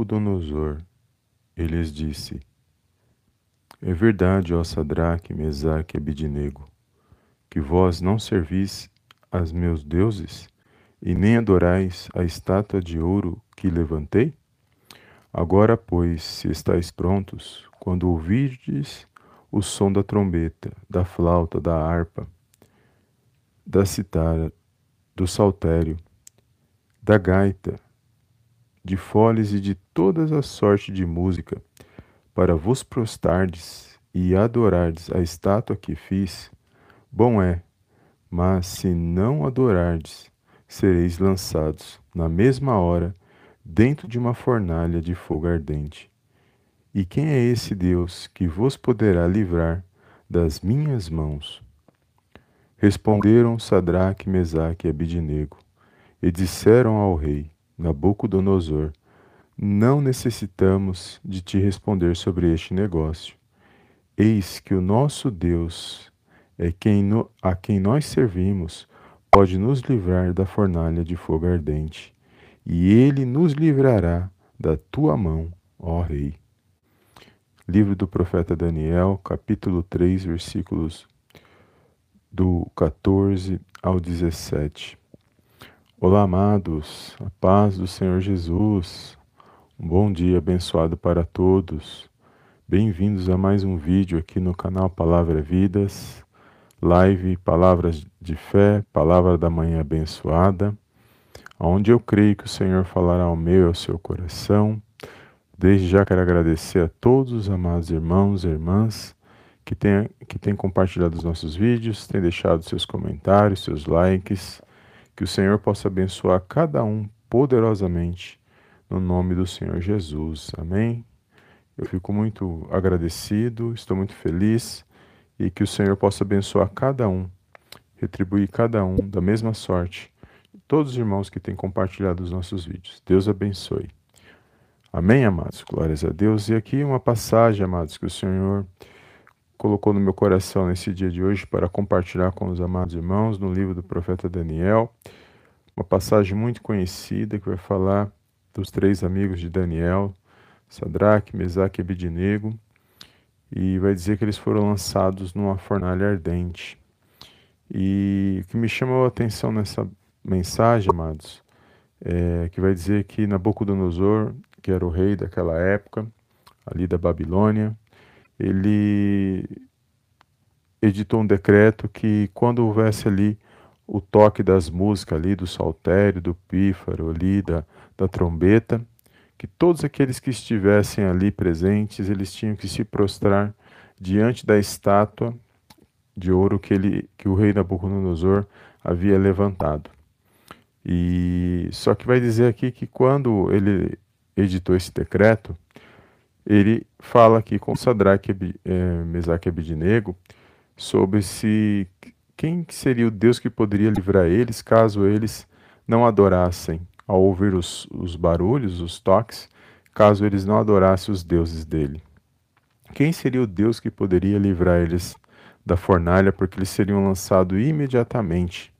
Nabucodonosor, ele lhes disse: É verdade, ó Sadraque, Mesaque e Abidinego, que vós não servis aos meus deuses e nem adorais a estátua de ouro que levantei? Agora, pois, se estáis prontos, quando ouvirdes o som da trombeta, da flauta, da harpa, da citara, do saltério, da gaita, de foles e de todas as sortes de música, para vos prostardes e adorardes a estátua que fiz, bom é, mas se não adorardes, sereis lançados na mesma hora dentro de uma fornalha de fogo ardente. E quem é esse Deus que vos poderá livrar das minhas mãos? Responderam Sadraque, Mesaque e Abidinego, e disseram ao rei Nabucodonosor: Não necessitamos de te responder sobre este negócio. Eis que o nosso Deus é quem no, a quem nós servimos pode nos livrar da fornalha de fogo ardente e ele nos livrará da tua mão, ó Rei. Livro do profeta Daniel, capítulo 3, versículos do 14 ao 17. Olá, amados, a paz do Senhor Jesus. Um bom dia abençoado para todos. Bem-vindos a mais um vídeo aqui no canal Palavra Vidas, live Palavras de Fé, Palavra da Manhã Abençoada onde eu creio que o Senhor falará ao meu e ao seu coração. Desde já quero agradecer a todos os amados irmãos e irmãs que têm, que têm compartilhado os nossos vídeos, têm deixado seus comentários, seus likes. Que o Senhor possa abençoar cada um poderosamente no nome do Senhor Jesus. Amém? Eu fico muito agradecido, estou muito feliz e que o Senhor possa abençoar cada um, retribuir cada um da mesma sorte todos os irmãos que têm compartilhado os nossos vídeos. Deus abençoe. Amém, amados? Glórias a Deus. E aqui uma passagem, amados, que o Senhor colocou no meu coração nesse dia de hoje para compartilhar com os amados irmãos no livro do profeta Daniel. Uma passagem muito conhecida que vai falar dos três amigos de Daniel, Sadraque, Mesaque e Abidinego, e vai dizer que eles foram lançados numa fornalha ardente. E o que me chamou a atenção nessa mensagem, amados, é, que vai dizer que Nabucodonosor, que era o rei daquela época, ali da Babilônia, ele editou um decreto que quando houvesse ali o toque das músicas ali, do saltério, do pífaro ali, da, da trombeta, que todos aqueles que estivessem ali presentes, eles tinham que se prostrar diante da estátua de ouro que, ele, que o rei Nabucodonosor havia levantado. E só que vai dizer aqui que quando ele editou esse decreto, ele fala aqui com Sadraque, é, Mesaque e Abidinego sobre se quem seria o Deus que poderia livrar eles caso eles não adorassem ao ouvir os, os barulhos, os toques, caso eles não adorassem os deuses dele. Quem seria o Deus que poderia livrar eles da fornalha, porque eles seriam lançados imediatamente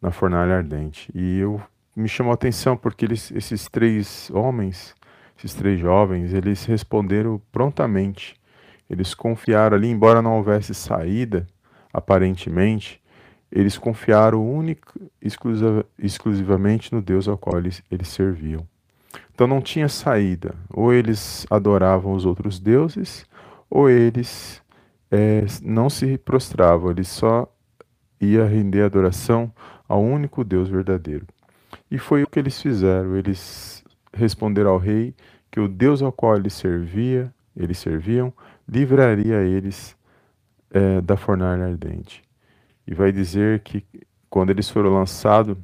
na fornalha ardente. E eu me chamou a atenção porque eles, esses três homens, esses três jovens, eles responderam prontamente. Eles confiaram ali, embora não houvesse saída, aparentemente, eles confiaram única, exclusiva, exclusivamente no Deus ao qual eles, eles serviam. Então não tinha saída. Ou eles adoravam os outros deuses, ou eles é, não se prostravam, eles só ia render adoração ao único Deus verdadeiro. E foi o que eles fizeram. Eles responderam ao rei que o Deus ao qual eles servia, eles serviam, livraria eles é, da fornalha ardente. E vai dizer que quando eles foram lançados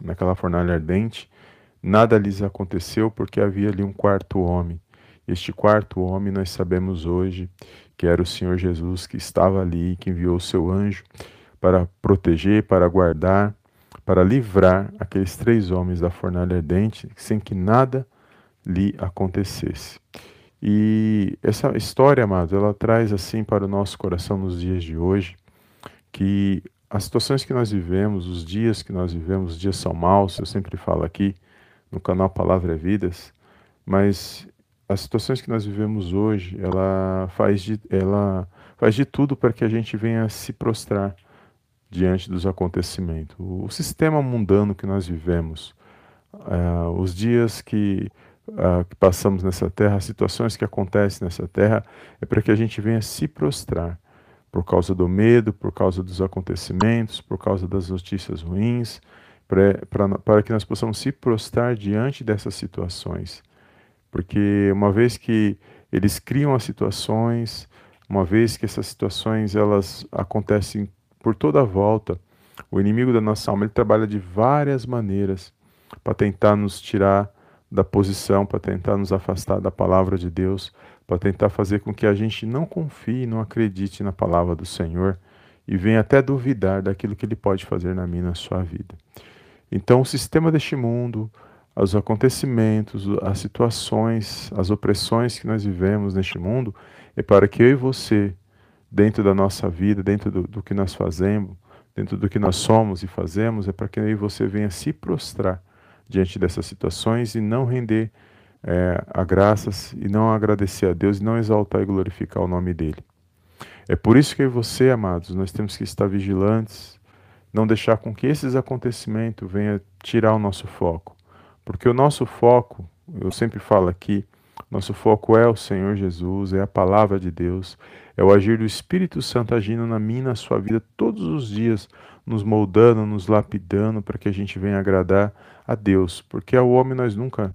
naquela fornalha ardente, nada lhes aconteceu porque havia ali um quarto homem. Este quarto homem nós sabemos hoje que era o Senhor Jesus que estava ali, que enviou o seu anjo para proteger, para guardar para livrar aqueles três homens da fornalha ardente sem que nada lhe acontecesse. E essa história, amados, ela traz assim para o nosso coração nos dias de hoje que as situações que nós vivemos, os dias que nós vivemos, os dias são maus, eu sempre falo aqui no canal Palavra é Vidas, mas as situações que nós vivemos hoje, ela faz de, ela faz de tudo para que a gente venha se prostrar diante dos acontecimentos. O sistema mundano que nós vivemos, uh, os dias que, uh, que passamos nessa terra, as situações que acontecem nessa terra, é para que a gente venha se prostrar por causa do medo, por causa dos acontecimentos, por causa das notícias ruins, para, que nós possamos se prostrar diante dessas situações. Porque uma vez que eles criam as situações, uma vez que essas situações elas acontecem por toda a volta, o inimigo da nossa alma ele trabalha de várias maneiras para tentar nos tirar da posição, para tentar nos afastar da palavra de Deus, para tentar fazer com que a gente não confie, não acredite na palavra do Senhor e venha até duvidar daquilo que ele pode fazer na minha na sua vida. Então, o sistema deste mundo, os acontecimentos, as situações, as opressões que nós vivemos neste mundo, é para que eu e você, dentro da nossa vida, dentro do, do que nós fazemos, dentro do que nós somos e fazemos, é para que e você venha se prostrar diante dessas situações e não render é, a graças e não agradecer a Deus e não exaltar e glorificar o nome dele. É por isso que você, amados, nós temos que estar vigilantes, não deixar com que esses acontecimentos venham tirar o nosso foco. Porque o nosso foco, eu sempre falo aqui, nosso foco é o Senhor Jesus, é a palavra de Deus, é o agir do Espírito Santo agindo na minha na sua vida todos os dias, nos moldando, nos lapidando para que a gente venha agradar a Deus. Porque ao homem nós nunca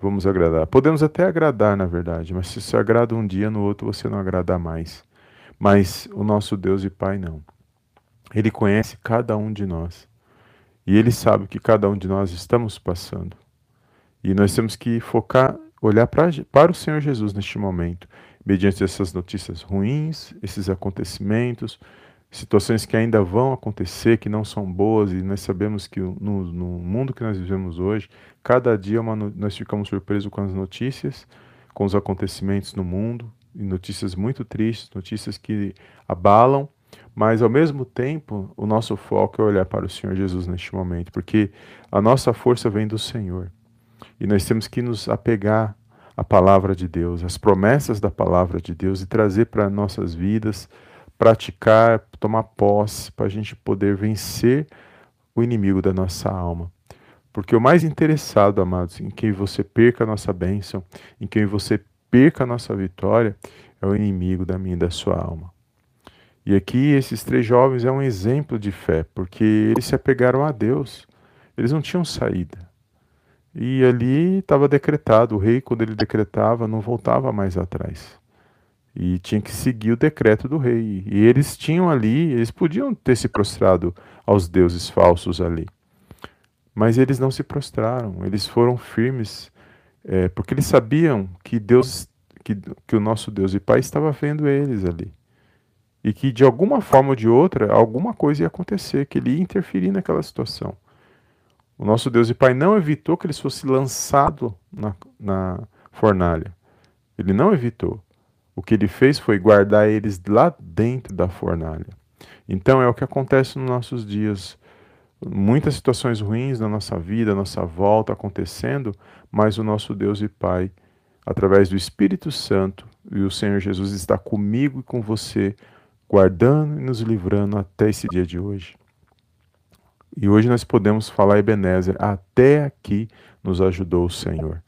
vamos agradar. Podemos até agradar, na verdade, mas se você agrada um dia, no outro você não agrada mais. Mas o nosso Deus e Pai não. Ele conhece cada um de nós. E ele sabe que cada um de nós estamos passando. E nós temos que focar, olhar pra, para o Senhor Jesus neste momento, mediante essas notícias ruins, esses acontecimentos, situações que ainda vão acontecer, que não são boas, e nós sabemos que no, no mundo que nós vivemos hoje, cada dia uma, nós ficamos surpresos com as notícias, com os acontecimentos no mundo, e notícias muito tristes, notícias que abalam, mas ao mesmo tempo o nosso foco é olhar para o Senhor Jesus neste momento, porque a nossa força vem do Senhor. E nós temos que nos apegar à palavra de Deus, às promessas da palavra de Deus e trazer para nossas vidas praticar, tomar posse, para a gente poder vencer o inimigo da nossa alma. Porque o mais interessado, amados, em quem você perca a nossa bênção, em quem você perca a nossa vitória, é o inimigo da minha e da sua alma. E aqui esses três jovens é um exemplo de fé, porque eles se apegaram a Deus. Eles não tinham saída. E ali estava decretado, o rei, quando ele decretava, não voltava mais atrás e tinha que seguir o decreto do rei. E eles tinham ali, eles podiam ter se prostrado aos deuses falsos ali, mas eles não se prostraram, eles foram firmes, é, porque eles sabiam que Deus, que, que o nosso Deus e Pai estava vendo eles ali. E que de alguma forma ou de outra, alguma coisa ia acontecer, que ele ia interferir naquela situação. O nosso Deus e Pai não evitou que eles fossem lançados na, na fornalha. Ele não evitou. O que ele fez foi guardar eles lá dentro da fornalha. Então é o que acontece nos nossos dias. Muitas situações ruins na nossa vida, nossa volta acontecendo, mas o nosso Deus e Pai, através do Espírito Santo e o Senhor Jesus está comigo e com você, guardando e nos livrando até esse dia de hoje. E hoje nós podemos falar, Ebenezer, até aqui nos ajudou o Senhor.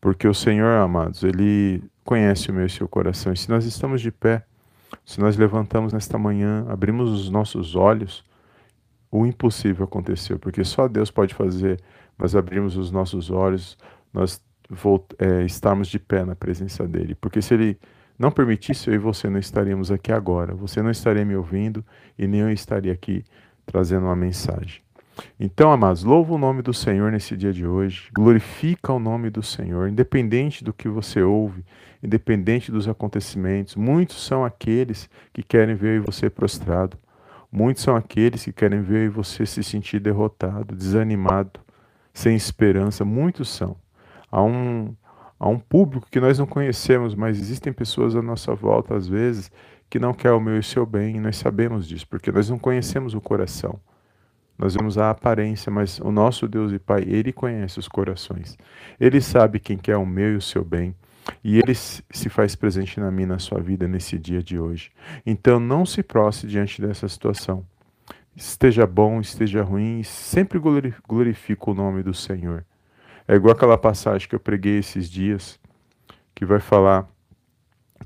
Porque o Senhor, amados, Ele conhece o meu e o seu coração. E se nós estamos de pé, se nós levantamos nesta manhã, abrimos os nossos olhos, o impossível aconteceu, porque só Deus pode fazer nós abrimos os nossos olhos, nós é, estarmos de pé na presença dEle. Porque se Ele não permitisse, eu e você não estaríamos aqui agora, você não estaria me ouvindo e nem eu estaria aqui trazendo uma mensagem. Então, amados, louva o nome do Senhor nesse dia de hoje, glorifica o nome do Senhor, independente do que você ouve, independente dos acontecimentos. Muitos são aqueles que querem ver você prostrado, muitos são aqueles que querem ver você se sentir derrotado, desanimado, sem esperança. Muitos são. Há um, há um público que nós não conhecemos, mas existem pessoas à nossa volta, às vezes, que não quer o meu e o seu bem, e nós sabemos disso, porque nós não conhecemos o coração. Nós vemos a aparência, mas o nosso Deus e Pai, Ele conhece os corações. Ele sabe quem quer o meu e o seu bem. E Ele se faz presente na minha, na sua vida, nesse dia de hoje. Então, não se proste diante dessa situação. Esteja bom, esteja ruim, sempre glorifique o nome do Senhor. É igual aquela passagem que eu preguei esses dias, que vai falar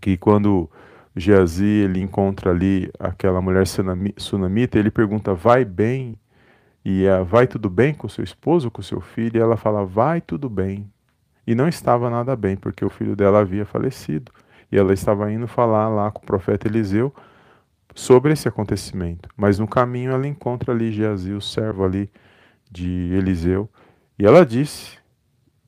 que quando Geazi ele encontra ali aquela mulher sunamita, ele pergunta: "Vai bem?" E a, vai tudo bem com seu esposo, com seu filho? E ela fala: vai tudo bem. E não estava nada bem, porque o filho dela havia falecido. E ela estava indo falar lá com o profeta Eliseu sobre esse acontecimento. Mas no caminho ela encontra ali Geazi, o servo ali de Eliseu. E ela disse: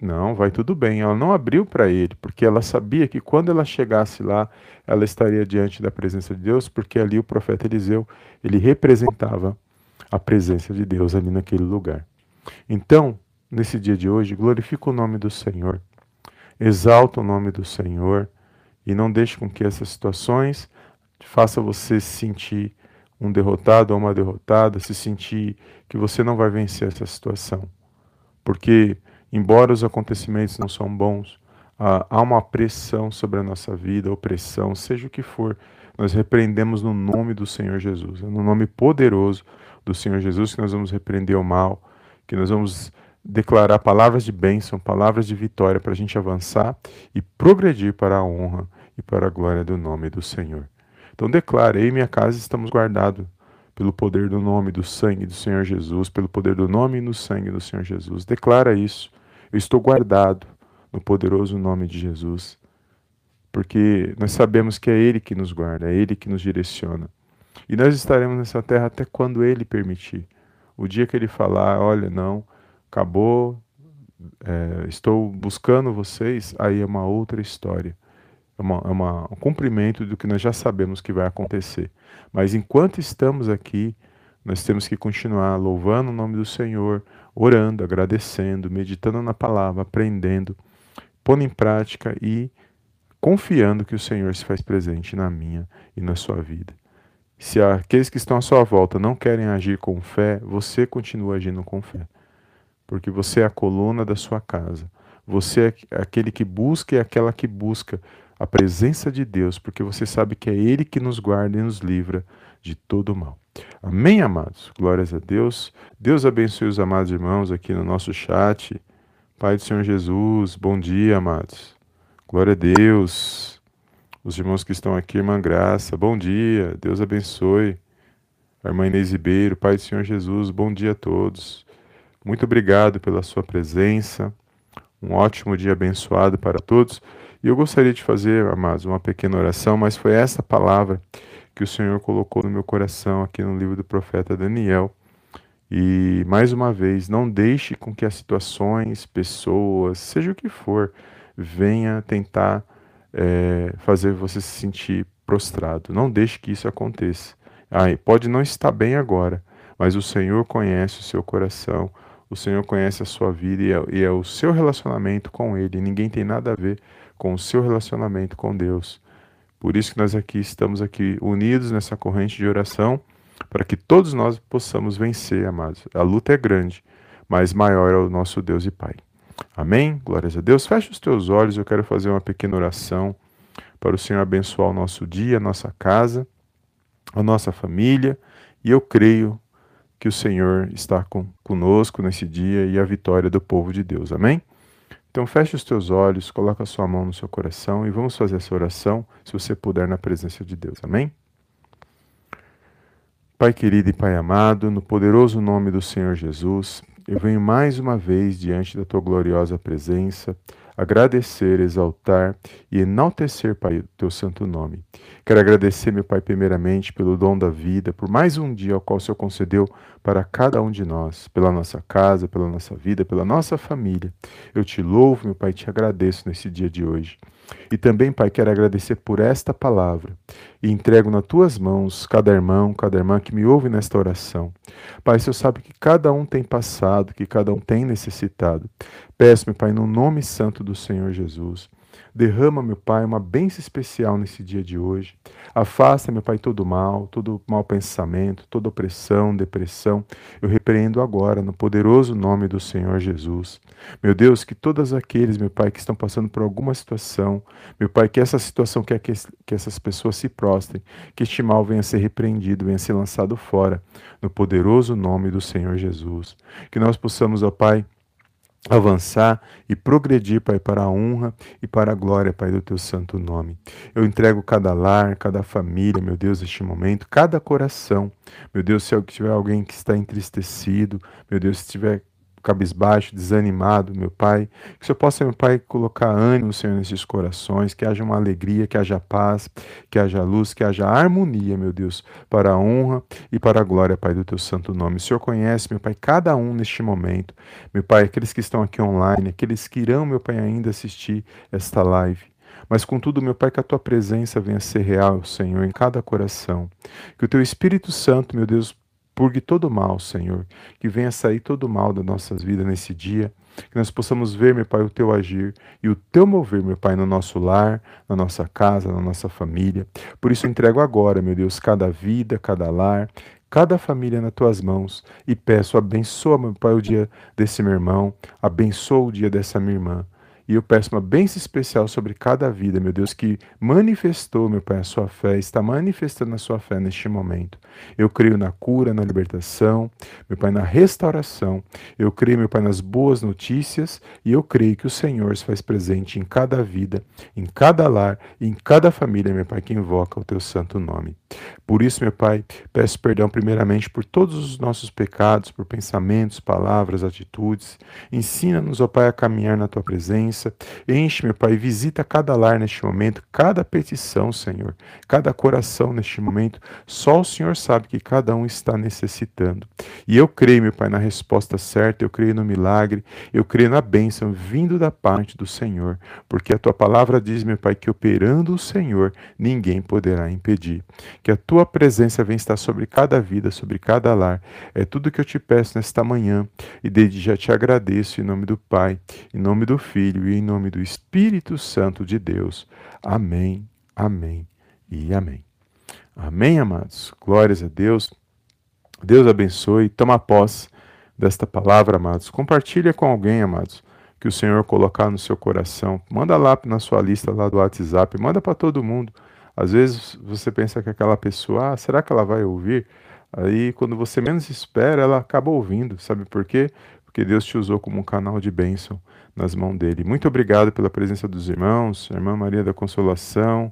Não, vai tudo bem. Ela não abriu para ele, porque ela sabia que quando ela chegasse lá, ela estaria diante da presença de Deus, porque ali o profeta Eliseu, ele representava a presença de Deus ali naquele lugar. Então, nesse dia de hoje, glorifica o nome do Senhor, exalta o nome do Senhor e não deixe com que essas situações faça você se sentir um derrotado ou uma derrotada, se sentir que você não vai vencer essa situação. Porque, embora os acontecimentos não são bons, há uma pressão sobre a nossa vida, opressão, seja o que for, nós repreendemos no nome do Senhor Jesus, no nome poderoso do Senhor Jesus, que nós vamos repreender o mal, que nós vamos declarar palavras de bênção, palavras de vitória para a gente avançar e progredir para a honra e para a glória do nome do Senhor. Então declare, eu e minha casa estamos guardados pelo poder do nome do sangue do Senhor Jesus, pelo poder do nome e no sangue do Senhor Jesus. Declara isso. Eu estou guardado no poderoso nome de Jesus. Porque nós sabemos que é Ele que nos guarda, é Ele que nos direciona. E nós estaremos nessa terra até quando Ele permitir. O dia que Ele falar, olha, não, acabou, é, estou buscando vocês, aí é uma outra história. É, uma, é uma, um cumprimento do que nós já sabemos que vai acontecer. Mas enquanto estamos aqui, nós temos que continuar louvando o nome do Senhor, orando, agradecendo, meditando na palavra, aprendendo, pondo em prática e confiando que o Senhor se faz presente na minha e na sua vida. Se aqueles que estão à sua volta não querem agir com fé, você continua agindo com fé. Porque você é a coluna da sua casa. Você é aquele que busca e aquela que busca a presença de Deus, porque você sabe que é Ele que nos guarda e nos livra de todo mal. Amém, amados? Glórias a Deus. Deus abençoe os amados irmãos aqui no nosso chat. Pai do Senhor Jesus, bom dia, amados. Glória a Deus. Os irmãos que estão aqui, irmã Graça, bom dia, Deus abençoe. A irmã Inês Ribeiro, Pai do Senhor Jesus, bom dia a todos. Muito obrigado pela sua presença. Um ótimo dia abençoado para todos. E eu gostaria de fazer, amados, uma pequena oração, mas foi essa palavra que o Senhor colocou no meu coração aqui no livro do profeta Daniel. E mais uma vez, não deixe com que as situações, pessoas, seja o que for, venha tentar é, fazer você se sentir prostrado. Não deixe que isso aconteça. Ah, pode não estar bem agora, mas o Senhor conhece o seu coração, o Senhor conhece a sua vida e é, e é o seu relacionamento com Ele. Ninguém tem nada a ver com o seu relacionamento com Deus. Por isso que nós aqui estamos aqui unidos nessa corrente de oração, para que todos nós possamos vencer, amados. A luta é grande, mas maior é o nosso Deus e Pai. Amém? Glórias a Deus. Feche os teus olhos, eu quero fazer uma pequena oração para o Senhor abençoar o nosso dia, a nossa casa, a nossa família, e eu creio que o Senhor está com, conosco nesse dia e a vitória do povo de Deus. Amém? Então feche os teus olhos, coloca a sua mão no seu coração e vamos fazer essa oração, se você puder, na presença de Deus. Amém? Pai querido e Pai amado, no poderoso nome do Senhor Jesus, eu venho mais uma vez diante da tua gloriosa presença, agradecer, exaltar e enaltecer, Pai, o teu santo nome. Quero agradecer, meu Pai, primeiramente pelo dom da vida, por mais um dia ao qual o Senhor concedeu para cada um de nós, pela nossa casa, pela nossa vida, pela nossa família. Eu te louvo, meu Pai, te agradeço nesse dia de hoje. E também, Pai, quero agradecer por esta palavra e entrego nas tuas mãos cada irmão, cada irmã que me ouve nesta oração. Pai, o Senhor sabe que cada um tem passado, que cada um tem necessitado. Peço-me, Pai, no nome santo do Senhor Jesus, Derrama, meu Pai, uma bênção especial nesse dia de hoje. Afasta, meu Pai, todo mal, todo mau pensamento, toda opressão, depressão. Eu repreendo agora, no poderoso nome do Senhor Jesus. Meu Deus, que todos aqueles, meu Pai, que estão passando por alguma situação, meu Pai, que essa situação quer que, que essas pessoas se prostrem, que este mal venha a ser repreendido, venha a ser lançado fora, no poderoso nome do Senhor Jesus. Que nós possamos, ó Pai, avançar e progredir, Pai, para a honra e para a glória, Pai, do teu santo nome. Eu entrego cada lar, cada família, meu Deus, neste momento, cada coração. Meu Deus, se tiver alguém que está entristecido, meu Deus, se tiver cabisbaixo, desanimado, meu Pai. Que o Senhor possa, meu Pai, colocar ânimo, Senhor, nesses corações, que haja uma alegria, que haja paz, que haja luz, que haja harmonia, meu Deus, para a honra e para a glória, Pai, do Teu santo nome. O Senhor conhece, meu Pai, cada um neste momento. Meu Pai, aqueles que estão aqui online, aqueles que irão, meu Pai, ainda assistir esta live. Mas contudo, meu Pai, que a tua presença venha a ser real, Senhor, em cada coração. Que o teu Espírito Santo, meu Deus, Purgue todo mal, Senhor. Que venha sair todo mal das nossas vidas nesse dia. Que nós possamos ver, meu Pai, o teu agir e o teu mover, meu Pai, no nosso lar, na nossa casa, na nossa família. Por isso, entrego agora, meu Deus, cada vida, cada lar, cada família nas tuas mãos e peço, abençoa, meu Pai, o dia desse meu irmão, abençoa o dia dessa minha irmã. E eu peço uma bênção especial sobre cada vida, meu Deus, que manifestou, meu Pai, a sua fé, está manifestando a sua fé neste momento. Eu creio na cura, na libertação, meu Pai, na restauração. Eu creio, meu Pai, nas boas notícias e eu creio que o Senhor se faz presente em cada vida, em cada lar, em cada família, meu Pai, que invoca o teu santo nome. Por isso, meu Pai, peço perdão primeiramente por todos os nossos pecados, por pensamentos, palavras, atitudes. Ensina-nos, ó Pai, a caminhar na tua presença. Enche, meu Pai, visita cada lar neste momento, cada petição, Senhor, cada coração neste momento. Só o Senhor sabe que cada um está necessitando. E eu creio, meu Pai, na resposta certa, eu creio no milagre, eu creio na bênção vindo da parte do Senhor, porque a tua palavra diz, meu Pai, que operando o Senhor, ninguém poderá impedir. Que a tua presença venha estar sobre cada vida, sobre cada lar. É tudo que eu te peço nesta manhã e desde já te agradeço em nome do Pai, em nome do Filho e em nome do Espírito Santo de Deus. Amém, amém e amém. Amém, amados. Glórias a Deus. Deus abençoe. Toma posse desta palavra, amados. Compartilha com alguém, amados, que o Senhor colocar no seu coração. Manda lá na sua lista lá do WhatsApp. Manda para todo mundo. Às vezes você pensa que aquela pessoa, ah, será que ela vai ouvir? Aí, quando você menos espera, ela acaba ouvindo. Sabe por quê? Porque Deus te usou como um canal de bênção nas mãos dele. Muito obrigado pela presença dos irmãos, a irmã Maria da Consolação,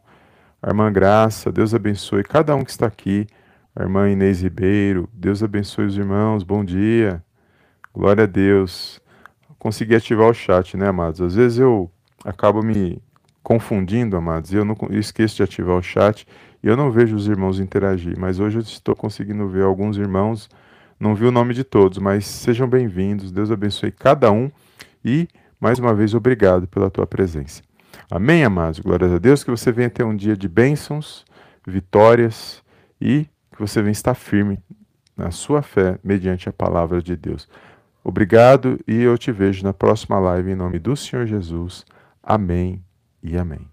a irmã Graça. Deus abençoe cada um que está aqui. A irmã Inês Ribeiro. Deus abençoe os irmãos. Bom dia. Glória a Deus. Consegui ativar o chat, né, amados? Às vezes eu acabo me confundindo, amados, e eu, não, eu esqueço de ativar o chat e eu não vejo os irmãos interagir, mas hoje eu estou conseguindo ver alguns irmãos, não vi o nome de todos, mas sejam bem-vindos, Deus abençoe cada um e, mais uma vez, obrigado pela tua presença. Amém, amados? Glórias a Deus, que você venha ter um dia de bênçãos, vitórias e que você venha estar firme na sua fé mediante a palavra de Deus. Obrigado e eu te vejo na próxima live em nome do Senhor Jesus. Amém e amém.